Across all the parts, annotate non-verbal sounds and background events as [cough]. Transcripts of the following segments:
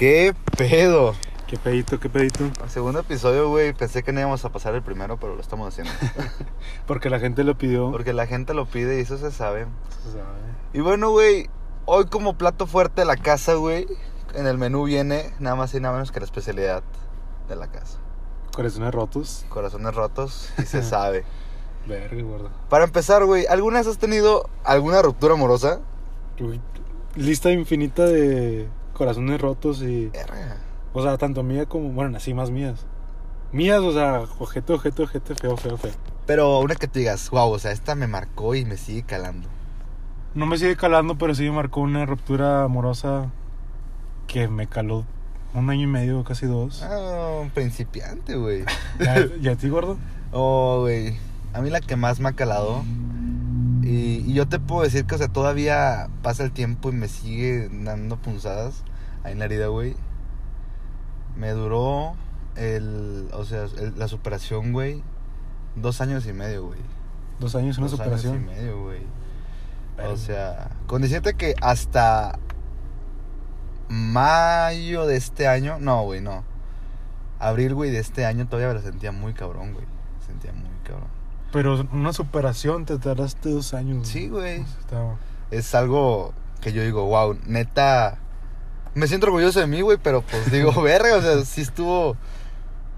¿Qué pedo? ¿Qué pedito, qué pedito? El segundo episodio, güey, pensé que no íbamos a pasar el primero, pero lo estamos haciendo. [laughs] Porque la gente lo pidió. Porque la gente lo pide y eso se sabe. Se sabe. Y bueno, güey, hoy como plato fuerte de la casa, güey, en el menú viene nada más y nada menos que la especialidad de la casa. Corazones rotos. Corazones rotos y se [laughs] sabe. Verga, gordo. Para empezar, güey, ¿alguna vez has tenido alguna ruptura amorosa? Uy, Lista infinita de corazones rotos y. Verga. O sea, tanto mía como. Bueno, así más mías. Mías, o sea, ojete, ojete, ojete, feo, feo, feo. Pero una que te digas, wow, o sea, esta me marcó y me sigue calando. No me sigue calando, pero sí me marcó una ruptura amorosa que me caló un año y medio, casi dos. Ah, un principiante, güey. [laughs] ¿Ya, ¿Y a ti, gordo? Oh, güey. A mí la que más me ha calado. Y, y yo te puedo decir que, o sea, todavía pasa el tiempo y me sigue dando punzadas ahí en la herida, güey. Me duró el. O sea, el- la superación, güey. Dos años y medio, güey. Dos años una Dos superación. años y medio, güey. O sea, con decirte que hasta mayo de este año, no, güey, no. Abril, güey, de este año todavía me la sentía muy cabrón, güey. Sentía muy cabrón. Pero una superación, te tardaste dos años. Sí, güey. Es algo que yo digo, wow, neta. Me siento orgulloso de mí, güey, pero pues digo, [laughs] verga, o sea, sí estuvo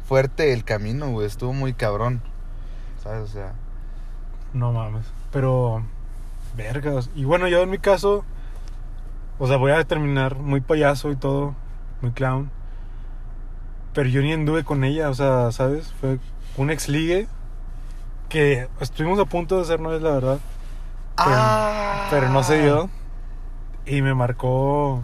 fuerte el camino, güey. Estuvo muy cabrón. ¿Sabes? O sea, No mames. Pero. Vergas. Y bueno, yo en mi caso. O sea, voy a terminar muy payaso y todo. Muy clown. Pero yo ni anduve con ella, o sea, ¿sabes? Fue un ex ligue. Que estuvimos a punto de hacer una vez, la verdad. Pero, ¡Ah! pero no se dio. Y me marcó.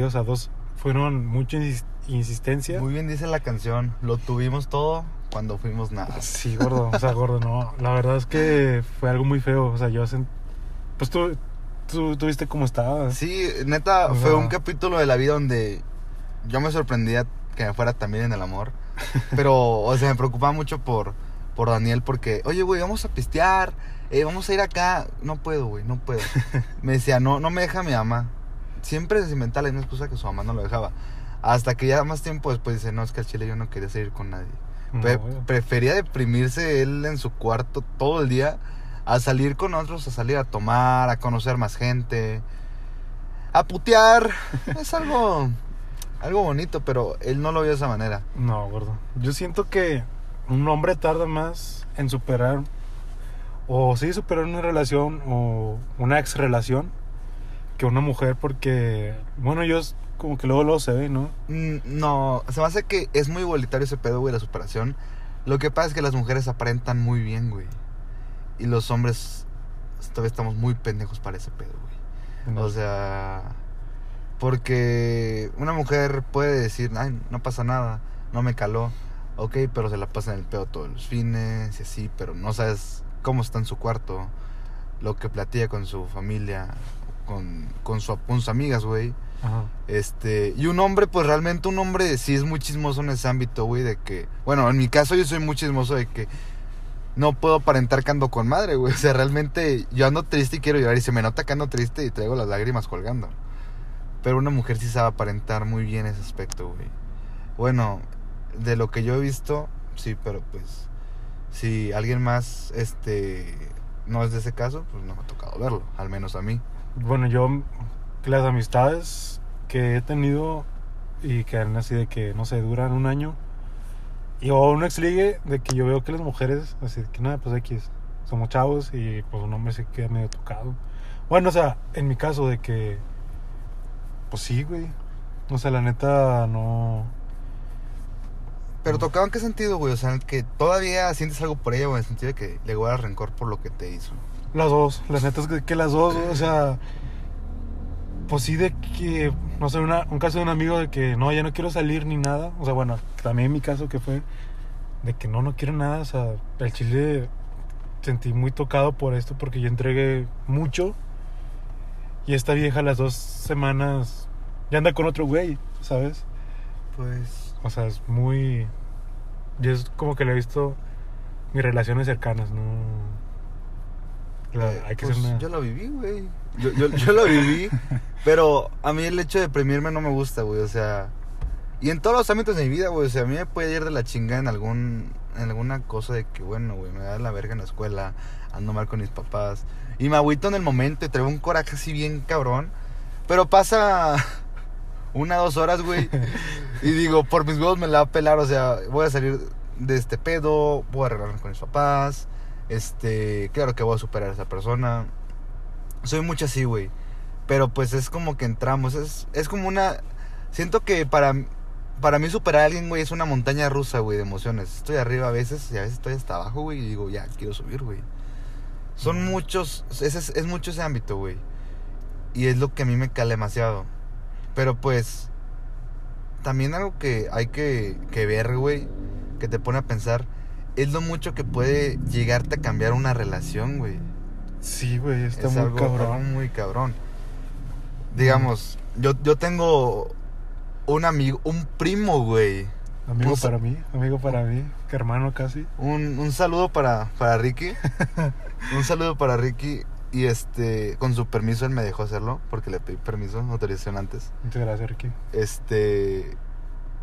O sea, dos. Fueron mucha insis- insistencia. Muy bien dice la canción. Lo tuvimos todo cuando fuimos nada. Sí, gordo, o sea, gordo, no. La verdad es que fue algo muy feo. O sea, yo sent... Pues tú, tú, tú viste cómo estaba. Sí, neta, O fue un capítulo de la vida donde yo me sorprendía que me fuera también en el amor. [laughs] Pero, o sea, me preocupaba mucho por, por Daniel porque, oye, güey, vamos a pistear, eh, vamos a ir acá. No puedo, güey, no puedo. [laughs] Me decía, no, no me deja mi mamá. Siempre se inventaba la misma excusa que su mamá no lo dejaba. Hasta que ya más tiempo después dice, no, es que al chile yo no quería salir con nadie. No, Pre- güey. prefería deprimirse él en su cuarto todo el día a salir con otros, a salir a tomar, a conocer más gente, a putear. [laughs] es algo, algo bonito, pero él no lo vio de esa manera. No, gordo. Yo siento que un hombre tarda más en superar. O sí, superar una relación o una ex relación que una mujer, porque. Bueno, yo es como que luego, luego se ve, ¿no? Mm, No, se me hace que es muy igualitario ese pedo, güey, la superación. Lo que pasa es que las mujeres aparentan muy bien, güey. Y los hombres todavía estamos muy pendejos para ese pedo, güey. O sea, porque una mujer puede decir, ay, no pasa nada, no me caló, ok, pero se la pasa en el pedo todos los fines y así, pero no sabes cómo está en su cuarto, lo que platica con su familia, con, con, su, con sus amigas, güey. Ajá. Este, y un hombre, pues realmente un hombre sí es muy chismoso en ese ámbito, güey, de que, bueno, en mi caso yo soy muy chismoso de que no puedo aparentar que ando con madre, güey. [laughs] O sea, realmente yo ando triste y quiero llorar y se me nota que ando triste y traigo las lágrimas colgando. Pero una mujer sí sabe aparentar muy bien ese aspecto, güey. Bueno, de lo que yo he visto, sí, pero pues si alguien más, este, no es de ese caso, pues no me ha tocado verlo, al menos a mí. Bueno, yo las amistades que he tenido y que han así de que, no sé, duran un año. Y o un ex ligue de que yo veo que las mujeres, así que nada, pues X, somos chavos y pues un hombre se queda medio tocado. Bueno, o sea, en mi caso de que, pues sí, güey. O sea, la neta no... Pero tocado en qué sentido, güey? O sea, que todavía sientes algo por ella, güey, en el sentido de que le guardas rencor por lo que te hizo. Las dos, la neta es que, que las dos, o sea, pues sí de que, no sé, una, un caso de un amigo de que no, ya no quiero salir ni nada, o sea, bueno, también mi caso que fue de que no, no quiero nada, o sea, el chile sentí muy tocado por esto porque yo entregué mucho y esta vieja las dos semanas ya anda con otro güey, ¿sabes? Pues. O sea, es muy... Yo es como que le he visto mis relaciones cercanas, ¿no? La- Eh, hay que pues, ser una- Yo lo viví, güey. Yo, yo, yo lo viví, [laughs] pero a mí el hecho de deprimirme no me gusta, güey. O sea, y en todos los ámbitos de mi vida, güey. O sea, a mí me puede ir de la chinga en algún en alguna cosa de que, bueno, güey, me da la verga en la escuela, ando mal con mis papás. Y me agüito en el momento y traigo un coraje así bien cabrón. Pero pasa [laughs] una, dos horas, güey. [laughs] y digo, por mis huevos me la va a pelar. O sea, voy a salir de este pedo, voy a arreglarme con mis papás. Este, claro que voy a superar a esa persona. Soy mucho así, güey. Pero pues es como que entramos. Es, es como una. Siento que para, para mí superar a alguien, güey, es una montaña rusa, güey, de emociones. Estoy arriba a veces y a veces estoy hasta abajo, güey, y digo, ya, quiero subir, güey. Son muchos. Ese es, es mucho ese ámbito, güey. Y es lo que a mí me cala demasiado. Pero pues. También algo que hay que, que ver, güey, que te pone a pensar, es lo mucho que puede llegarte a cambiar una relación, güey. Sí, güey, está es muy algo, cabrón. algo muy cabrón. Digamos, yo, yo tengo un amigo, un primo, güey. Amigo Pues- para mí, amigo para mí, que hermano casi. Un, un saludo para, para Ricky. [laughs] un saludo para Ricky. Y este, con su permiso, él me dejó hacerlo. Porque le pedí permiso, autorización antes. Muchas gracias, Ricky. Este.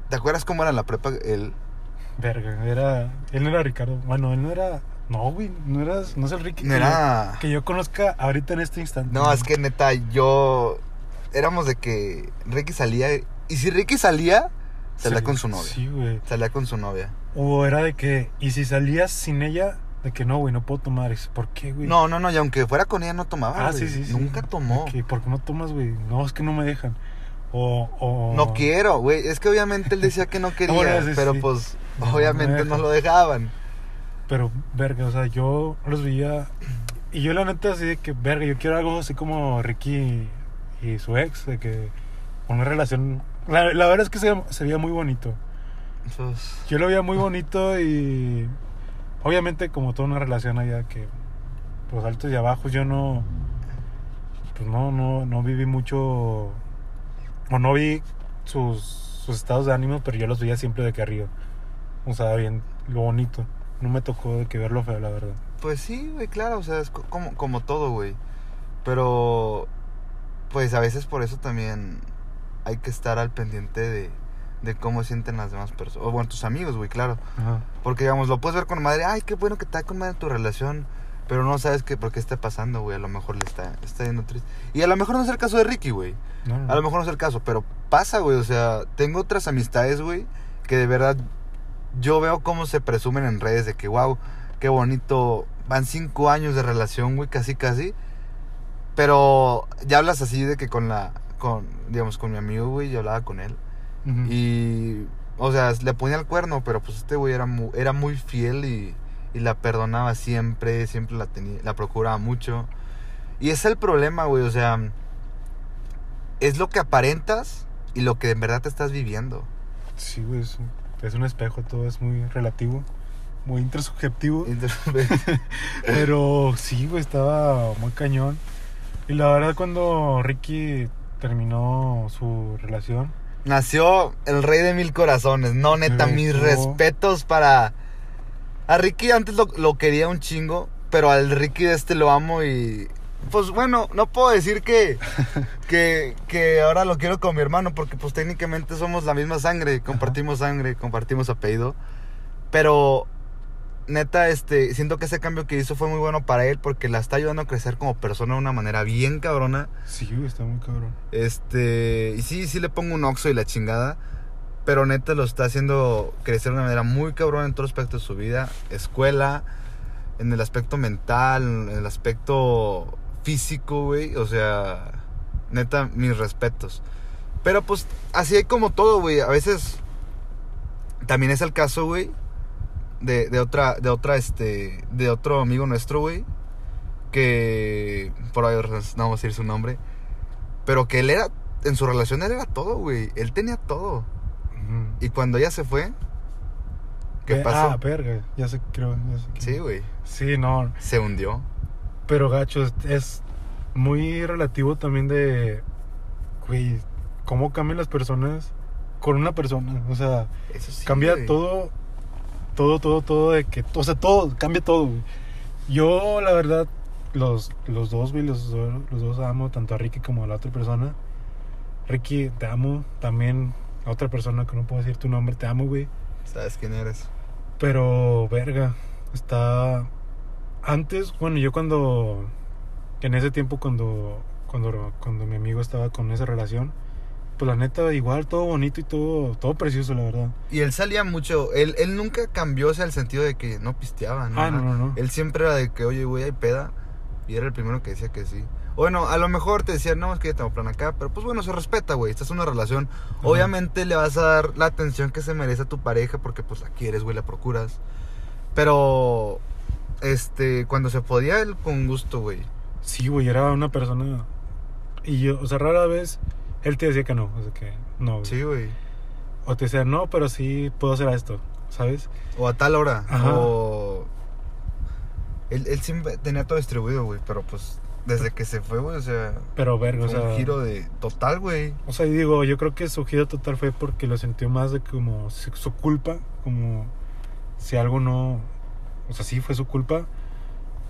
¿Te acuerdas cómo era en la prepa? Él. Verga, era. Él no era Ricardo. Bueno, él no era. No, güey, no eras. No es el Ricky. No que era. yo- que yo conozca ahorita en este instante. No, es que neta, yo. Éramos de que Ricky salía. Y si Ricky salía, salía Sí, con su novia. Sí, güey. Salía con su novia. O era de que. Y si salías sin ella, de que no, güey, no puedo tomar. Dices, ¿Por qué, güey? No, no, no, y aunque fuera con ella no tomaba. Ah, güey. sí, sí, sí. Nunca tomó. ¿Por qué no tomas, güey? No, es que no me dejan. O. o... No quiero, güey. Es que obviamente él decía que no [laughs] quería, Bueno, sí, pero sí. pues No, obviamente no lo dejaban. Pero, verga, o sea, yo los veía. Y yo, la neta, así de que, verga, yo quiero algo así como Ricky y, su ex, de que. Una relación. La, la verdad es que se, se veía muy bonito. Pues, Yo lo veía muy bonito y. Obviamente, como toda una relación allá que. Pues altos y bajos, yo no. Pues no, no, no viví mucho. O no vi sus, sus estados de ánimo, pero yo los veía siempre de que arriba. O sea, bien, lo bonito. No me tocó de que ver lo feo, la verdad. pues sí, güey, claro, o sea, es co- como, como todo, güey. Pero, pues a veces por eso también hay que estar al pendiente de, de cómo sienten las demás personas. O bueno, tus amigos, güey, claro. Ajá. Porque, digamos, lo puedes ver con madre, ay, qué bueno que está con madre tu relación. Pero no sabes qué, por qué está pasando, güey. A lo mejor le está, está yendo triste. Y a lo mejor no es el caso de Ricky, güey. No, no. A lo mejor no es el caso, pero pasa, güey. O sea, tengo otras amistades, güey, que de verdad yo veo cómo se presumen en redes de que, wow, qué bonito. Van cinco años de relación, güey, casi, casi. Pero ya hablas así de que con la, con, digamos, con mi amigo, güey, yo hablaba con él. Y, o sea, le ponía el cuerno, pero pues este güey era muy, era muy fiel y, y la perdonaba siempre, siempre la tenía, la procuraba mucho. Y ese es el problema, güey, o sea, es lo que aparentas y lo que en verdad te estás viviendo. Sí, güey, es, un- es un espejo, todo es muy relativo, muy intersubjetivo. Entonces, [laughs] Pero sí, güey, estaba muy cañón. Y la verdad, cuando Ricky terminó su relación, Nació el rey de mil corazones. No, neta, mis respetos para... A Ricky antes lo, lo quería un chingo, pero al Ricky de este lo amo y... Pues bueno, no puedo decir que, [laughs] que, que ahora lo quiero con mi hermano, porque pues técnicamente somos la misma sangre, compartimos sangre, compartimos apellido. Pero neta, este, siento que ese cambio que hizo fue muy bueno para él porque la está ayudando a crecer como persona de una manera bien cabrona. sí, está muy cabrón. Este, y sí, sí le pongo un oxo y la chingada. Pero neta lo está haciendo crecer de una manera muy cabrón en todos los aspectos de su vida. Escuela, en el aspecto mental, en el aspecto físico, güey. O sea, neta, mis respetos. Pero pues, así hay como todo, güey. A veces también es el caso, güey. De, de otra, de otra, este, de otro amigo nuestro, güey. Que, por ahí no vamos a decir su nombre. Pero que él era, en su relación él era todo, güey. Él tenía todo. Y cuando ella se fue, ¿qué Ve- pasó? Ah, verga, ya sé, creo. Ya sé quién. sí, güey. Sí, no. Se hundió. Pero gacho, es, muy relativo también de, güey, cómo cambian las personas con una persona. O sea, Eso sí. cambia güey. todo, todo, todo, todo de que, o sea, todo, cambia todo. güey. Yo, la verdad, los, los dos, güey, los, los dos amo, tanto a Ricky como a la otra persona. Ricky, te amo. También a otra persona que no puedo decir tu nombre, te amo, güey. ¿Sabes quién eres? Pero, verga, está... Antes, bueno, yo cuando... En ese tiempo cuando, cuando, cuando mi amigo estaba con esa relación, pues la neta, igual, todo bonito y todo, todo precioso, la verdad. Y él salía mucho, él, él nunca cambió, o sea, el sentido de que no pisteaba, ¿no? Ah, no, no, no. Él siempre era de que, oye, güey, hay peda. Y era el primero que decía que sí. Bueno, a lo mejor te decía, no, es que ya tengo plan acá. Pero pues bueno, se respeta, güey. Esta es una relación. Obviamente le vas a dar la atención que se merece a tu pareja porque pues la quieres, güey, la procuras. Pero, este, cuando se podía, él con gusto, güey. Sí, güey, era una persona... Y yo, o sea, rara vez él te decía que no, o sea, que no. güey. Sí, güey. O te decía, no, pero sí puedo hacer esto, ¿sabes? O a tal hora. Ajá. O... Él, él siempre tenía todo distribuido, güey. Pero pues, desde que se fue, güey, o sea... Pero, verga, o sea... un giro de total, güey. O sea, y digo, yo creo que su giro total fue porque lo sintió más de como su culpa, como si algo no, o sea, sí fue su culpa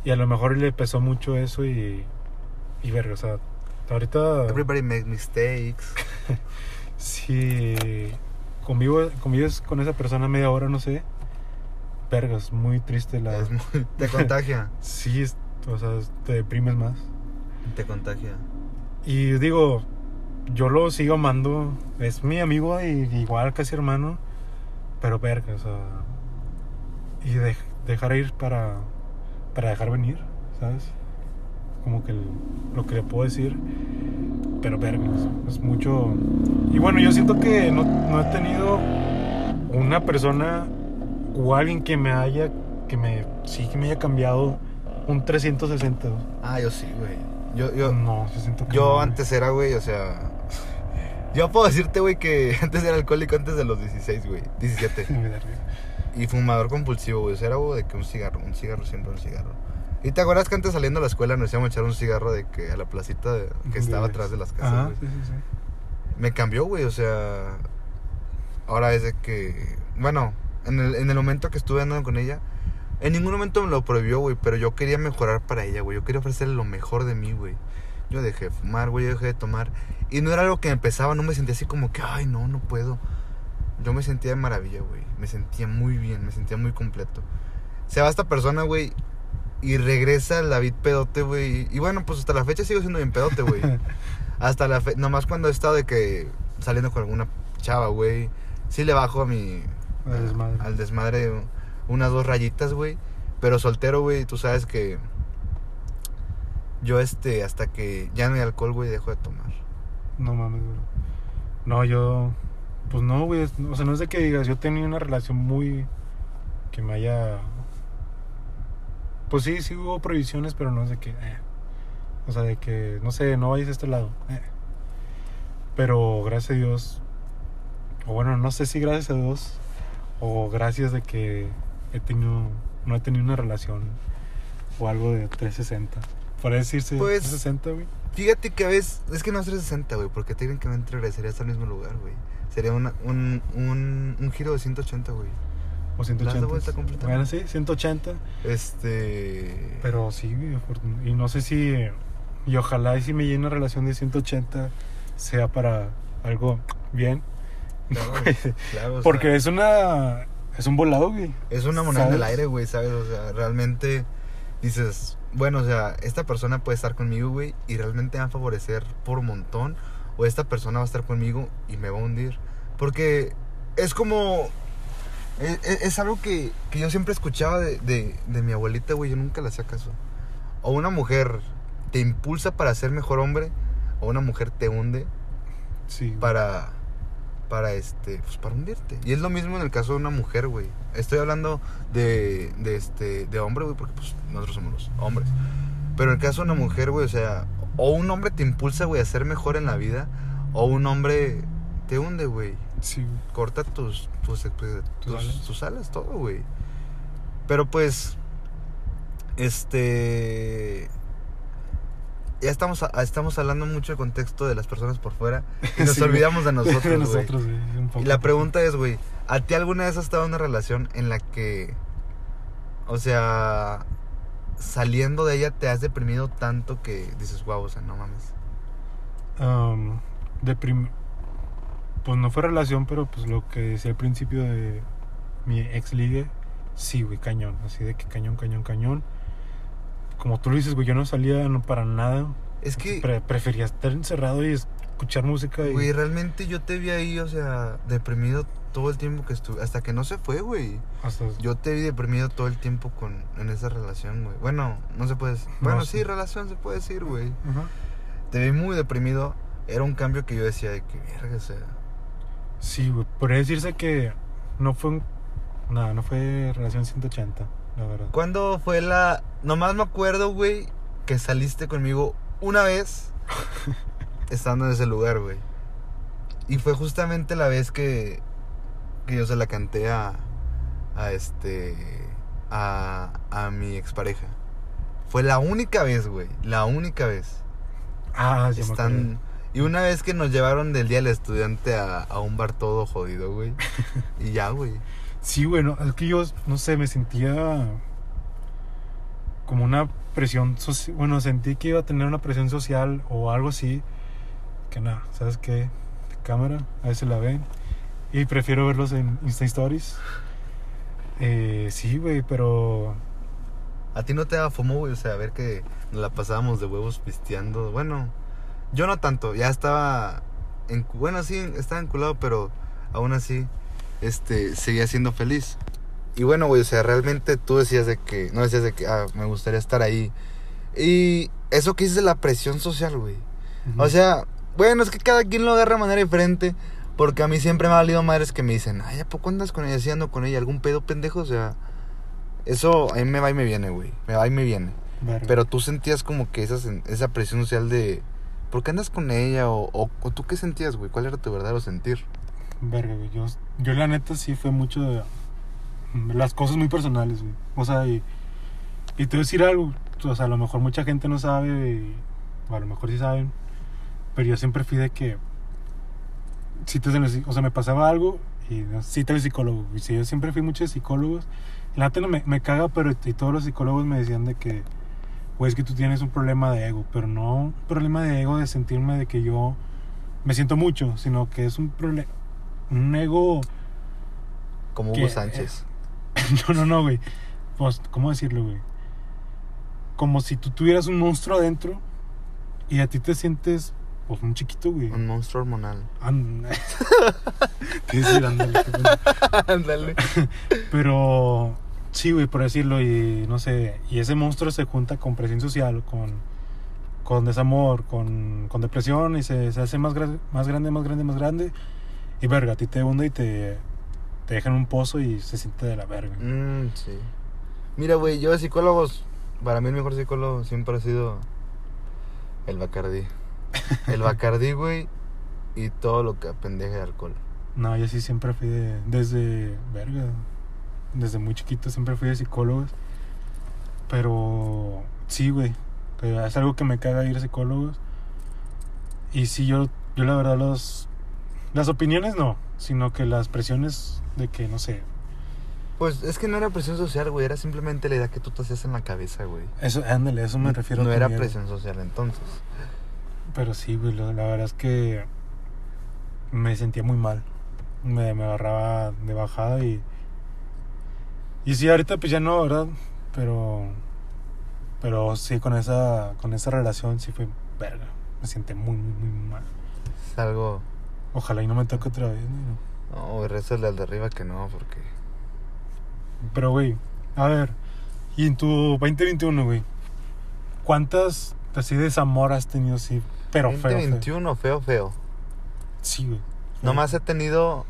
y a lo mejor le pesó mucho eso y y verga, o sea, ahorita Everybody makes mistakes. [laughs] si convivo convives con esa persona media hora, no sé, verga, es muy triste la Es muy- te contagia. [laughs] sí, es- o sea, te deprimes más. Te contagia. Y digo, yo lo sigo amando. Es mi amigo y igual casi hermano. Pero verga, o sea. Y de- dejar ir para, para dejar venir, ¿sabes? Como que el- lo que le puedo decir. Pero verga, es, es mucho. Y bueno, yo siento que no, no he tenido una persona o alguien que me haya. Que me. Sí, que me haya cambiado un 360. Ah, yo sí, güey. Yo, yo, no, yo siento que. yo no, güey. antes era, güey, o sea. Yo puedo decirte, güey, que [laughs] antes era alcohólico antes de los 16, güey. 17. [laughs] Me da risa. Y fumador compulsivo, güey. O sea, era, güey, de que un cigarro, un cigarro, siempre un cigarro. ¿Y te acuerdas que antes saliendo de la escuela nos íbamos a echar un cigarro de que a la placita de- que estaba atrás de las casas, Ajá, güey? sí, sí, sí. Me cambió, güey, o sea. Ahora es de que. Bueno, en el, en el momento que estuve andando con ella, en ningún momento me lo prohibió, güey, pero yo quería mejorar para ella, güey. Yo quería ofrecerle lo mejor de mí, güey. Yo dejé de fumar, güey, yo dejé de tomar. Y no era algo que me empezaba, no me sentía así como que, ay, no, no puedo. Yo me sentía de maravilla, güey. Me sentía muy bien, me sentía muy completo. Se va esta persona, güey, y regresa el David pedote, güey. Y bueno, pues hasta la fecha sigo siendo bien pedote, güey. [laughs] Hasta la fecha, nomás cuando he estado de que saliendo con alguna chava, güey. Sí le bajo a mi. Al desmadre. Al desmadre unas dos rayitas, güey. Pero soltero, güey, tú sabes que. Yo, este, hasta que ya no hay alcohol, güey, dejo de tomar. No mames, güey. No, yo. Pues no, güey. O sea, no es de que digas, yo tenía una relación muy. que me haya. Pues sí, sí hubo prohibiciones, pero no es de que. eh. O sea, de que, no sé, no vayas a este lado. eh. Pero gracias a Dios. O bueno, no sé si gracias a Dios. O gracias de que he tenido. No he tenido una relación. O algo de 360. Para decirse Pues- 360, güey. Fíjate que a veces. Es que no es 360, güey, porque técnicamente regresarías al mismo lugar, güey. Sería una- un, un, un giro de 180, güey. O 180. vuelta completamente. Bueno, sí, 180. Este. Pero sí, y no sé si. Y ojalá y si me llena una relación de 180 sea para algo bien. Claro, [laughs] claro, o sea, Porque es una. Es un volado, güey. Es una moneda en el aire, güey, ¿sabes? O sea, realmente dices, bueno, o sea, esta persona puede estar conmigo, güey, y realmente me va a favorecer por un montón. O esta persona va a estar conmigo y me va a hundir. Porque es como... Es, es- es algo que, que yo siempre escuchaba de, de, de mi abuelita, güey, yo nunca le hacía caso. O una mujer te impulsa para ser mejor hombre, o una mujer te hunde Sí. para para este pues para hundirte. Y es lo mismo en el caso de una mujer güey. Estoy hablando de de este de hombre güey porque pues nosotros somos los hombres. Pero en el caso de una mujer güey o sea o un hombre te impulsa güey a ser mejor en la vida o un hombre te hunde güey. Sí, güey. corta tus tus, pues, tus, alas. tus alas todo güey. Pero pues este ya estamos a- estamos hablando mucho del contexto de las personas por fuera y [laughs] nos Sí, olvidamos de nosotros [laughs] de nosotros, güey. Y la pregunta es, güey, ¿a ti alguna vez has estado en una relación en la que, o sea, saliendo de ella te has deprimido tanto que dices, wow, o sea, no mames. Am, deprim- Pues no fue relación, pero pues lo que decía al principio de mi ex ligue, sí, güey, cañón. Así de que cañón, cañón, cañón. Como tú lo dices, güey, yo no salía no para nada. Es que, Pre- prefería estar encerrado y escuchar música. Y... güey, realmente yo te vi ahí, o sea, deprimido todo el tiempo que estuve, hasta que no se fue, güey. hasta- Yo te vi deprimido todo el tiempo con, en esa relación, güey. Bueno, no se puede decir. Bueno, sí. sí, relación se puede decir, güey. Ajá. Te vi muy deprimido. Era un cambio que yo decía de que, verga, o sea. Sí, güey. Podría decirse que no fue un... Nada, no fue relación 180, la verdad. ¿Cuándo fue la...? Nomás me acuerdo, güey, que saliste conmigo una vez [laughs] estando en ese lugar, güey. Y fue justamente la vez que, que yo se la canté a, a este, a, a mi expareja. Fue la única vez, güey, la única vez. Ah, sí, me acuerdo. Están... Y una vez que nos llevaron del Día del Estudiante a, a un bar todo jodido, güey. [laughs] Y ya, güey. Sí, bueno, es que yo, no sé, me sentía como una presión social. Bueno, sentí que iba a tener una presión social o algo así. Que nada, ¿sabes qué? Cámara, a veces la ven. Y prefiero verlos en Insta Stories. Eh, sí, güey, pero. ¿A ti no te daba fomo, güey? O sea, a ver que nos la pasábamos de huevos pisteando. Bueno, yo no tanto. Ya estaba... En, bueno, sí, estaba enculado, pero aún así, este, seguía siendo feliz. Y bueno, güey, o sea, realmente tú decías de que... No decías de que, ah, me gustaría estar ahí. Y eso que dices de la presión social, güey. O sea, bueno, es que cada quien lo agarra de manera diferente. Porque a mí siempre me ha valido madres que me dicen, ay, ¿a poco andas con ella? ¿Sí ando con ella? ¿Algún pedo pendejo? O sea, eso a mí me va y me viene, güey. Me va y me viene. Pero tú sentías como que esa, sen- esa presión social de, ¿por qué andas con ella? O, o, o tú qué sentías, güey? ¿Cuál era tu verdadero sentir? Verga, güey. Yo, yo la neta sí fue mucho de las cosas muy personales, güey. O sea, y, y te voy a decir algo. O sea, a lo mejor mucha gente no sabe, y- o a lo mejor sí saben. Pero yo siempre fui de que. El psi- o sea, me pasaba algo y cita al psicólogo. Y sí, yo siempre fui mucho de psicólogos. La neta no me, me caga, pero y todos los psicólogos me decían de que. Pues que tú tienes un problema de ego, pero no un problema de ego de sentirme de que yo me siento mucho, sino que es un problema, un ego Como. Hugo Sánchez. [laughs] No, no, no, güey. Pues, ¿cómo decirlo, güey? Como si tú tuvieras un monstruo adentro y a ti te sientes, pues, un chiquito, güey. Un monstruo hormonal. An- [laughs] ¿Qué decir? Ándale. [laughs] Ándale. Pero, sí, güey, por decirlo, y no sé, y ese monstruo se junta con presión social, con, con desamor, con, con depresión, y se, se hace más, más grande, más grande, más grande. Y verga, a ti te hunde y te, te deja en un pozo y se siente de la verga. Mm, sí. Mira, güey, yo de psicólogos, para mí el mejor psicólogo siempre ha sido el Bacardí. [laughs] El Bacardí, güey, y todo lo que apendeje de alcohol. No, yo sí siempre fui de. Desde. Verga. Desde muy chiquito siempre fui de psicólogos. Pero. Sí, güey. Es algo que me caga ir a psicólogos. Y sí, yo. Yo la verdad, los. Las opiniones no. Sino que las presiones de que, no sé. Pues es que no era presión social, güey, era simplemente la idea que tú te hacías en la cabeza, güey. Eso, ándale, eso me refiero. No era presión social entonces. Pero sí, güey, la, la verdad es que. Me sentía muy mal. Me, me agarraba de bajada y. Y sí, ahorita pues ya no, ¿verdad? Pero. Pero sí, con esa, con esa relación sí fue verga. Me siento muy, muy, muy mal. Es algo. Ojalá y no me toque otra vez. ¿no? No, güey, rezale al de arriba que no, porque. Pero, güey, a ver. Y en tu 2021, güey. ¿Cuántas así desamor has tenido así? Pero feo, feo. 2021, feo, feo. Sí, güey. Nomás he tenido.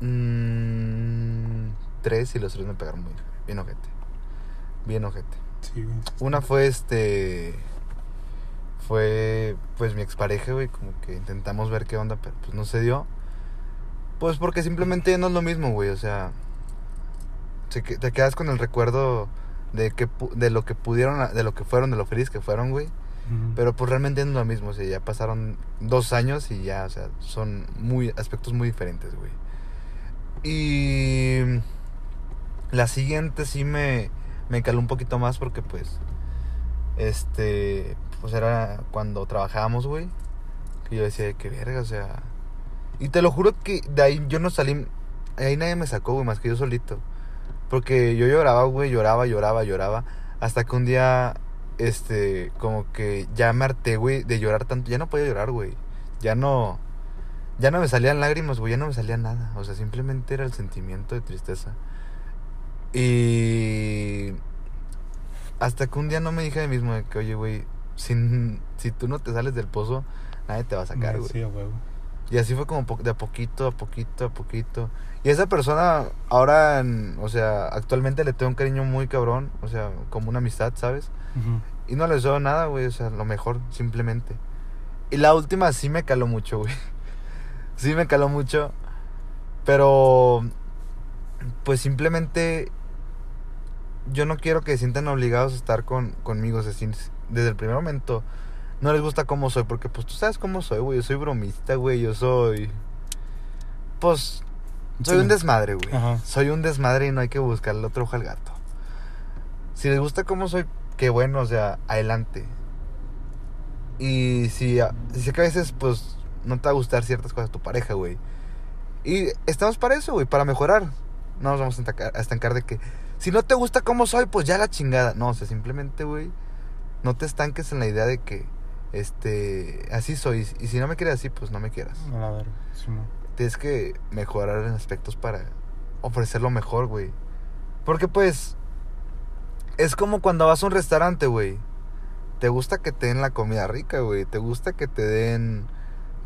mm, tres y los tres me pegaron muy bien ojete. Bien ojete. Sí, güey. Una fue este. Fue pues mi expareja, güey. Como que intentamos ver qué onda, pero pues no se dio. Pues porque simplemente no es lo mismo, güey. O sea. te quedas con el recuerdo de que de lo que pudieron, de lo que fueron, de lo feliz que fueron, güey. Pero pues realmente no es lo mismo, o sea, ya pasaron dos años y ya, o sea, son muy aspectos muy diferentes, güey. Y la siguiente sí me, me caló un poquito más porque pues este pues era cuando trabajábamos, güey, que yo decía, qué verga, o sea, y te lo juro que de ahí yo no salí, ahí nadie me sacó, güey, más que yo solito. Porque yo lloraba, güey, lloraba, lloraba, lloraba, hasta que un día este como que ya me harté, güey, de llorar tanto, ya no podía llorar, güey. Ya no ya no me salían lágrimas, güey, ya no me salía nada. O sea, simplemente era el sentimiento de tristeza. Y hasta que un día no me dije a mí mismo que, oye, güey, si, si tú no te sales del pozo, nadie te va a sacar, güey. Sí, huevo. Y así fue como de a poquito, a poquito, a poquito. Y esa persona, ahora, o sea, actualmente le tengo un cariño muy cabrón, o sea, como una amistad, ¿sabes? Y no le deseo nada, güey, o sea, lo mejor, simplemente. Y la última sí me caló mucho, güey. [laughs] Sí me caló mucho. Pero, pues simplemente, yo no quiero que se sientan obligados a estar con, conmigo. O sea, desde el primer momento no les gusta cómo soy, porque pues tú sabes cómo soy, güey. Yo soy bromista, güey. Yo soy. Pues. Soy Sí. un desmadre, güey. Ajá. Soy un desmadre y no hay que buscarle otro ojo al gato. Si les gusta cómo soy, qué bueno, o sea, adelante. Y si, si sé que a veces, pues, no te va a gustar ciertas cosas de tu pareja, güey. Y estamos para eso, güey, para mejorar. No nos vamos a estancar, a estancar de que si no te gusta cómo soy, pues ya la chingada. No, o sea, simplemente, güey, no te estanques en la idea de que, este, así soy. Y si no me quieres así, pues no me quieras. A la verga. Sí, no. Tienes que mejorar en aspectos para ofrecer lo mejor, güey. Porque, pues, es como cuando vas a un restaurante, güey. Te gusta que te den la comida rica, güey. Te gusta que te den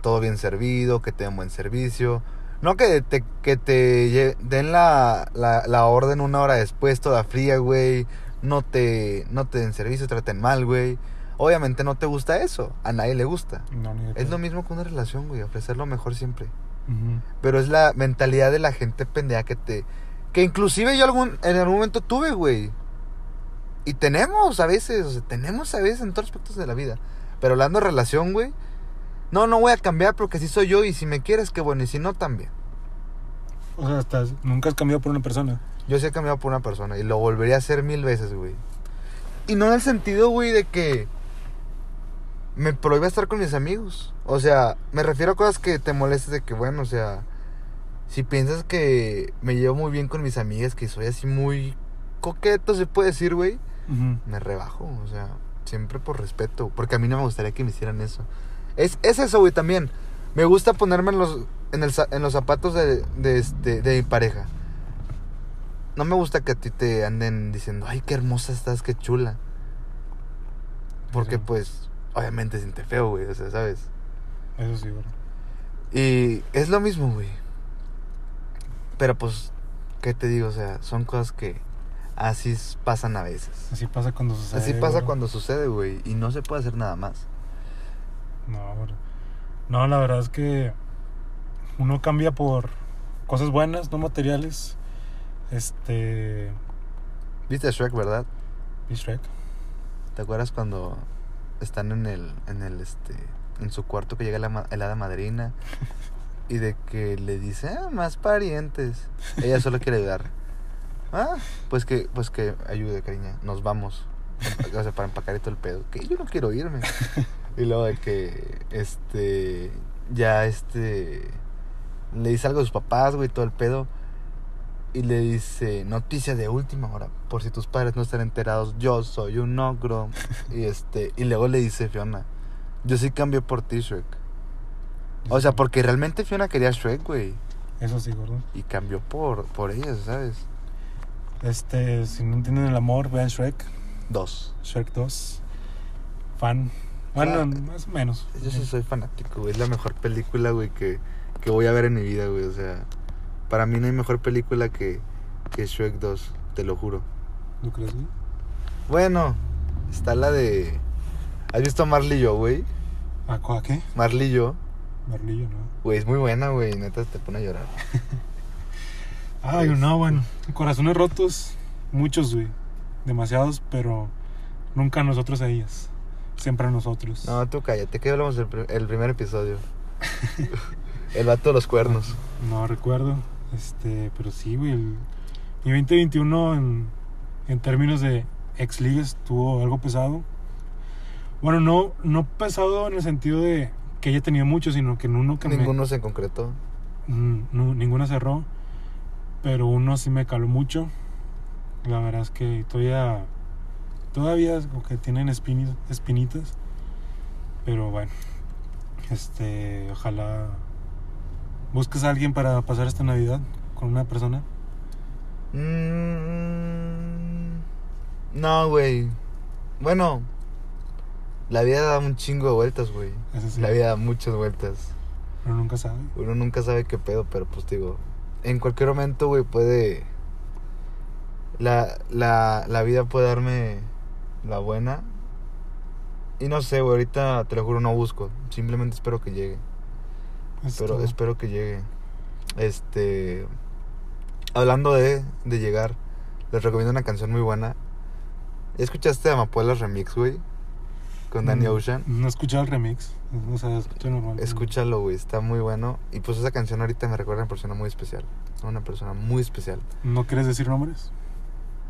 todo bien servido, que te den buen servicio. No que te, que te den la, la, la orden una hora después, toda fría, güey. No te, no te den servicio, traten mal, güey. Obviamente no te gusta eso. A nadie le gusta. No, ni Es lo mismo que una relación, güey. Ofrecer lo mejor siempre. Pero es la mentalidad de la gente pendeja que te... Que inclusive yo algún, en algún momento tuve, güey. Y tenemos a veces, o sea, tenemos a veces en todos aspectos de la vida. Pero hablando de relación, güey. No, no voy a cambiar porque así soy yo y si me quieres, qué bueno. Y si no, también. O sea, estás, nunca has cambiado por una persona. Yo sí he cambiado por una persona y lo volvería a hacer mil veces, güey. Y no en el sentido, güey, de que me prohíba estar con mis amigos. O sea, me refiero a cosas que te molestes de que, bueno, o sea, si piensas que me llevo muy bien con mis amigas, que soy así muy coqueto, se puede decir, güey, me rebajo. O sea, siempre por respeto, porque a mí no me gustaría que me hicieran eso. Es, es eso, güey, también. Me gusta ponerme en los, en el, en los zapatos de, de, este, de mi pareja. No me gusta que a ti te anden diciendo, ay, qué hermosa estás, qué chula. Porque, Sí. pues, obviamente siente feo, güey, o sea, ¿sabes? Eso sí, bro. Y es lo mismo, güey. Pero, pues, ¿qué te digo? O sea, son cosas que así pasan a veces. Así pasa cuando sucede. Así pasa bro. cuando sucede, güey, y no se puede hacer nada más. No, bro. No, la verdad es que uno cambia por cosas buenas, no materiales. Este. ¿Viste Shrek, verdad? y Shrek. ¿Te acuerdas cuando están en el, en el, este, en su cuarto que llega la, el hada madrina [laughs] y de que le dice, ah, más parientes? Ella solo quiere ayudar. [laughs] Ah, pues que, pues que ayude, cariña, nos vamos. O sea, para empacar y todo el pedo. Que yo no quiero irme. [laughs] Y luego de que, este, ya, este, le dice algo a sus papás, güey, todo el pedo. Y le dice, noticia de última hora, por si tus padres no están enterados, yo soy un ogro. [laughs] y este, y luego le dice Fiona, yo sí cambio por ti, Shrek. O sea, porque realmente Fiona quería a Shrek, güey. Eso sí, gordo. Y cambió por, por ella, ¿sabes? Este, si no entienden el amor, vean Shrek. Dos. Shrek 2. Fan. Bueno, Ah, más o menos. Yo sí soy fanático, güey. Es la mejor película, güey, que, que voy a ver en mi vida, güey. O sea, para mí no hay mejor película que, que Shrek 2, te lo juro. ¿Tú crees, güey? Bueno, está la de... ¿Has visto Marley y yo, güey? ¿A qué? Marley y yo. Marlillo, ¿no? Güey, es muy buena, güey. Neta, te pone a llorar. [laughs] Ay, no, bueno. Corazones rotos, muchos, güey. Demasiados, pero nunca nosotros a ellas. Siempre a nosotros. No, tú cállate, que hablamos del pri- el primer episodio. [laughs] el vato de los cuernos. No recuerdo. Este, pero sí, güey. el- Mi 2021 en- en términos de ex ligas estuvo algo pesado. Bueno, no, no pesado en el sentido de que ella tenía mucho, sino que en uno que me- Ninguno se concretó. Mm, no, ninguna cerró, pero uno sí me caló mucho. La verdad es que todavía, todavía es como que tienen espini- espinitas, pero bueno, este, ojalá busques a alguien para pasar esta Navidad con una persona. Mm, no, güey. Bueno, la vida da un chingo de vueltas, güey. Sí, La vida da muchas vueltas. pero nunca sabe. Uno nunca sabe qué pedo, pero pues digo, en cualquier momento, güey, puede... La, la, la vida puede darme la buena. Y no sé, güey, ahorita te lo juro, no busco. Simplemente espero que llegue. Pero Esto- espero que llegue. Este. Hablando de, de llegar, les recomiendo una canción muy buena. ¿Ya escuchaste Amapolas Remix, güey? Con Danny Mm, Ocean. No he escuchado el remix, o sea, escucho normal. Escúchalo, güey, está muy bueno. Y pues esa canción ahorita me recuerda a una persona muy especial. A Una persona muy especial. ¿No quieres decir nombres?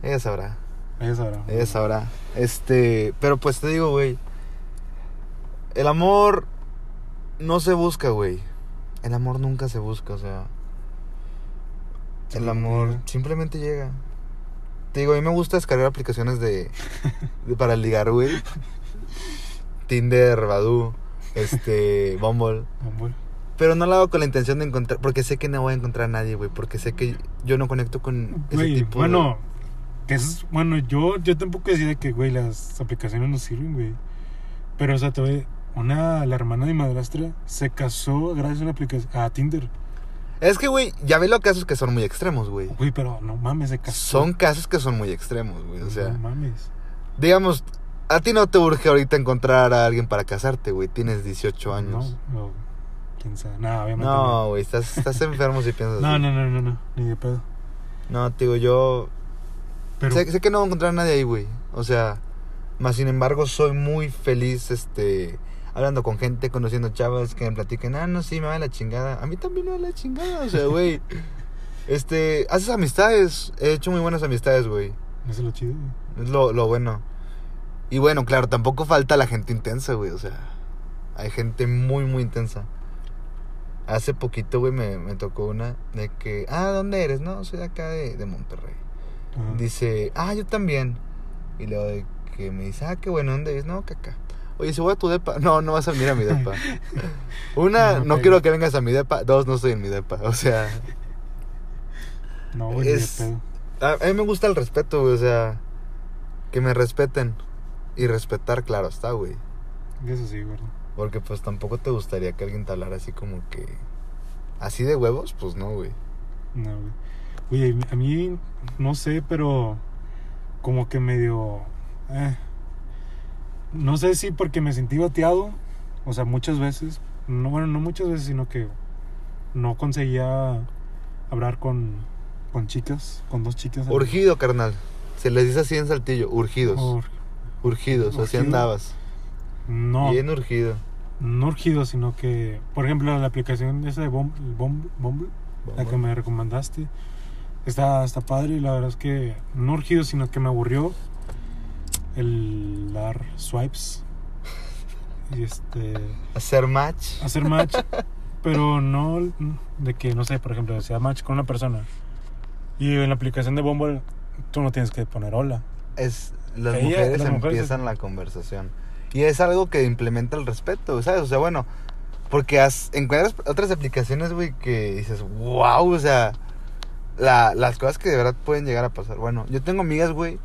Ella sabrá, Ella sabrá. ella sabrá. Este, pero pues te digo, güey. El amor no se busca, güey. El amor nunca se busca, o sea. El amor llega. simplemente llega. Te digo, a mí me gusta descargar aplicaciones de, [laughs] de- para ligar, güey. Tinder, Badoo, este, Bumble. Bumble. Pero no lo hago con la intención de encontrar, porque sé que no voy a encontrar a nadie, güey, porque sé que yo no conecto con ese Güey, tipo bueno, que es, bueno, yo, yo tampoco decía que, güey, las aplicaciones no sirven, güey. Pero, o sea, te voy- una, la hermana de mi madrastra se casó gracias a una aplicación, a Tinder. de... Es que, güey, ya ve los casos que son muy extremos, güey. Güey, pero no mames, se casó. Son casos que son muy extremos, güey, o sea... No mames. Digamos, a ti no te urge ahorita encontrar a alguien para casarte, güey, tienes 18 años. No, no, quién sabe. No, obviamente No, güey, estás, estás enfermo si piensas no. así. No, no, no, no, no, ni de pedo. No, te digo, yo Pero, sé, sé que no voy a encontrar a nadie ahí, güey. O sea, más sin embargo, soy muy feliz, este, hablando con gente, conociendo chavas que me platiquen, ah, no, sí, me va la chingada. A mí también me va la chingada, o sea, güey. [laughs] Este, haces amistades. He hecho muy buenas amistades, güey. eso es lo chido, güey. Es lo, lo bueno. Y bueno, claro, tampoco falta la gente intensa, güey. O sea, hay gente muy, muy intensa. Hace poquito, güey, me, me tocó una de que, ah, ¿dónde eres? No, soy de acá de, de Monterrey. Ajá. Dice, ah, yo también. Y luego de que me dice, ah, qué bueno, ¿dónde es? No, que acá. Oye, si voy a tu depa. [laughs] No, no vas a venir a mi depa. [laughs] Una, No, no quiero que vengas a mi depa. Dos, no estoy en mi depa. O sea, No, güey, es- a mí me gusta el respeto, güey. O sea, que me respeten. Y respetar, claro está, güey. Eso sí, güey. Porque pues tampoco te gustaría que alguien te hablara así como que... Así de huevos, pues no, güey. No, güey. Oye, a mí, no sé, pero como que medio... eh, no sé si porque me sentí bateado, o sea, muchas veces. No, bueno, no muchas veces, sino que no conseguía hablar con, con chicas, con dos chicas. Urgido, carnal. Se les dice así en Saltillo, urgidos. Ur- Urgidos, así andabas. no, Bien urgido. no urgido, sino que, por ejemplo, la aplicación esa de Bumble, Bumble, Bumble, la que me recomendaste, está, está padre y la verdad es que no urgido, sino que me aburrió el dar swipes y este Hacer match. hacer match, [laughs] pero no de que, no sé, por ejemplo, sea match con una persona y en la aplicación de Bumble tú no tienes que poner hola. Es, las Ella- mujeres las mujeres- empiezan la conversación. Y es algo que implementa el respeto, ¿sabes? O sea, bueno, porque has, encuentras otras aplicaciones, güey, que dices, wow, o sea, la- las cosas que de verdad pueden llegar a pasar. Bueno, yo tengo amigas, güey,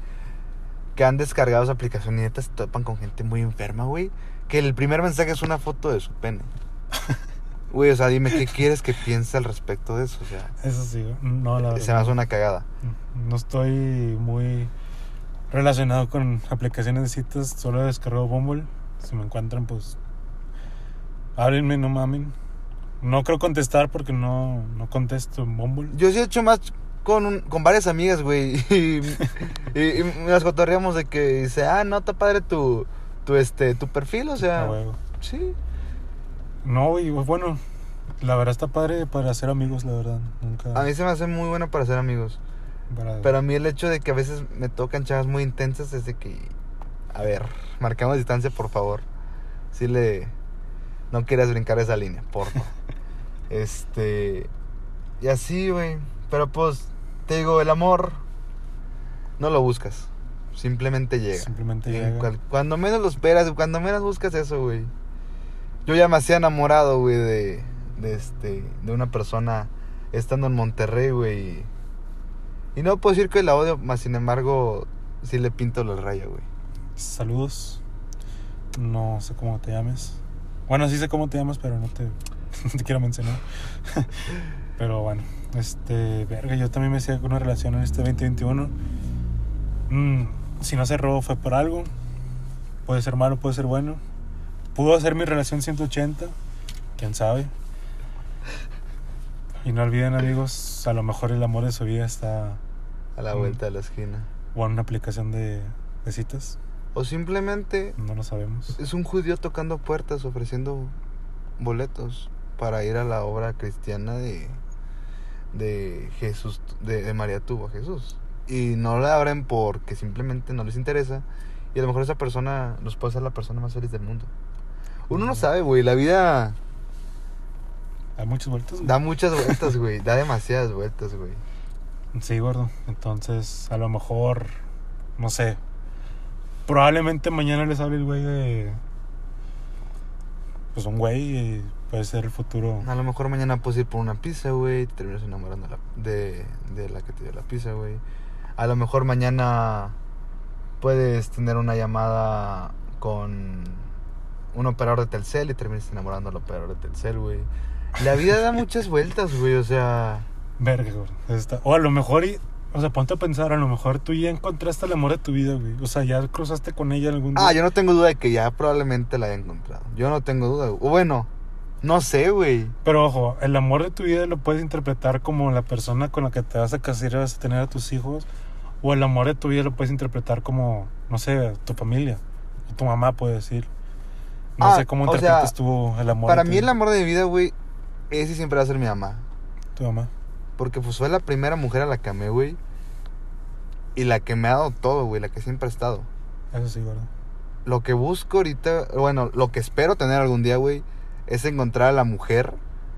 que han descargado esa aplicación y neta se topan con gente muy enferma, güey, que el primer mensaje es una foto de su pene. [laughs] Güey, o sea, dime, ¿qué quieres que piense al respecto de eso? O sea, Eso sí, no, la verdad. se me hace una cagada. No estoy muy relacionado con aplicaciones de citas, solo he descargado Bumble. Si me encuentran, pues háblenme, no mamen. No creo contestar porque no, no contesto en Bumble. Yo sí he hecho más con, un- con varias amigas, güey. [laughs] Y, y, y nos cotorreamos de que dice, ah, no, está padre tu, tu, este, tu perfil, o sea. Huevo. sí. No, y bueno, la verdad está padre para hacer amigos, la verdad. Nunca. A mí se me hace muy bueno para ser amigos. Para... Pero a mí el hecho de que a veces me tocan chavas muy intensas es de que, a ver, marcamos distancia, por favor. Si le... No quieras brincar esa línea, por favor. [laughs] este... Y así, güey. Pero pues, te digo, el amor no lo buscas. Simplemente llega. Simplemente En llega. cual- cuando menos lo esperas, cuando menos buscas eso, güey. Yo ya me hacía enamorado, güey, de, de este, de una persona estando en Monterrey, güey. Y no puedo decir que la odio, más sin embargo, sí le pinto la raya, güey. Saludos. No sé cómo te llames. Bueno, sí sé cómo te llamas, pero no te, [laughs] no te quiero mencionar. [laughs] pero bueno, este, verga, yo también me hacía con una relación en este 2021. Mm, si no cerró fue por algo. Puede ser malo, puede ser bueno. Pudo hacer mi relación 180, quién sabe. Y no olviden, amigos, a lo mejor el amor de su vida está A la Mm. vuelta de la esquina. o en una aplicación de, de citas. O simplemente No lo sabemos. es un judío tocando puertas, ofreciendo boletos para ir a la obra cristiana de, de Jesús, de, de María tuvo a Jesús. Y no la abren porque simplemente no les interesa. Y a lo mejor esa persona nos puede ser la persona más feliz del mundo. Uno no sabe, güey. La vida Hay muchas vueltas. güey. da muchas vueltas, güey. Da demasiadas vueltas, güey. Sí, gordo. Entonces, a lo mejor, no sé. Probablemente mañana les hable el güey de. Pues un güey puede ser el futuro. A lo mejor mañana puedes ir por una pizza, güey. Te terminas enamorando la- de, de la que te dio la pizza, güey. A lo mejor mañana puedes tener una llamada con un operador de Telcel y terminas enamorando al operador de Telcel, güey. La vida da muchas [laughs] vueltas, güey. O sea, Verga. Está- O a lo mejor, y, o sea, ponte a pensar, a lo mejor tú ya encontraste el amor de tu vida, güey. O sea, ya cruzaste con ella algún día. ah, yo no tengo duda de que ya probablemente la haya encontrado. Yo no tengo duda. güey. O bueno, no sé, güey. Pero ojo, el amor de tu vida lo puedes interpretar como la persona con la que te vas a casar y vas a tener a tus hijos. O el amor de tu vida lo puedes interpretar como, no sé, tu familia. O tu mamá puede decir. No Ah, sé cómo o sea, interpretas tú el amor Para de tu mí el amor de mi vida, güey, ese siempre va a ser mi mamá. Tu mamá. Porque pues fue la primera mujer a la que amé, güey. Y la que me ha dado todo, güey. La que siempre ha estado. Eso sí, ¿verdad? Lo que busco ahorita, bueno, lo que espero tener algún día, güey, es encontrar a la mujer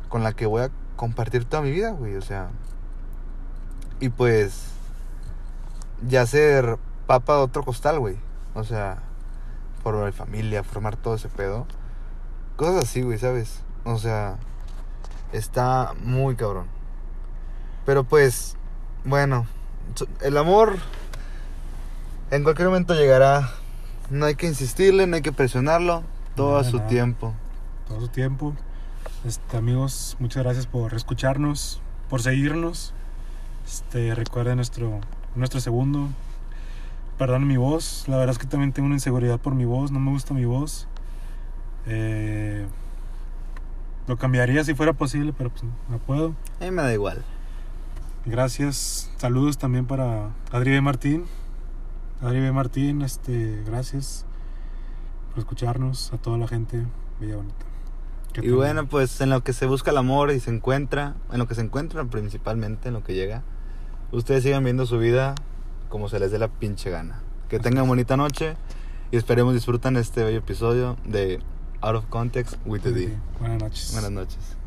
con la que voy a compartir toda mi vida, güey. O sea. Y pues. Ya ser papa de otro costal, güey. O sea. Formar familia, formar todo ese pedo. Cosas así, güey, ¿sabes? O sea. Está muy cabrón. Pero pues. Bueno. El amor. En cualquier momento llegará. No hay que insistirle, no hay que presionarlo. Todo a su tiempo. Todo su tiempo. Este, amigos, muchas gracias por escucharnos, por seguirnos. Este, recuerden nuestro, nuestro segundo. Perdón mi voz, la verdad es que también tengo una inseguridad por mi voz, no me gusta mi voz. Eh, lo cambiaría si fuera posible, pero pues no puedo. A mí me da igual. Gracias. Saludos también para Adri B. Martín. Adri B. Martín, este, gracias por escucharnos, a toda la gente bella bonita. Y bueno, pues en lo que se busca el amor y se encuentra, en lo que se encuentra principalmente, en lo que llega, ustedes sigan viendo su vida como se les dé la pinche gana. Que tengan bonita noche y esperemos disfrutan este bello episodio de Out of Context with the D. Buenas noches. Buenas noches.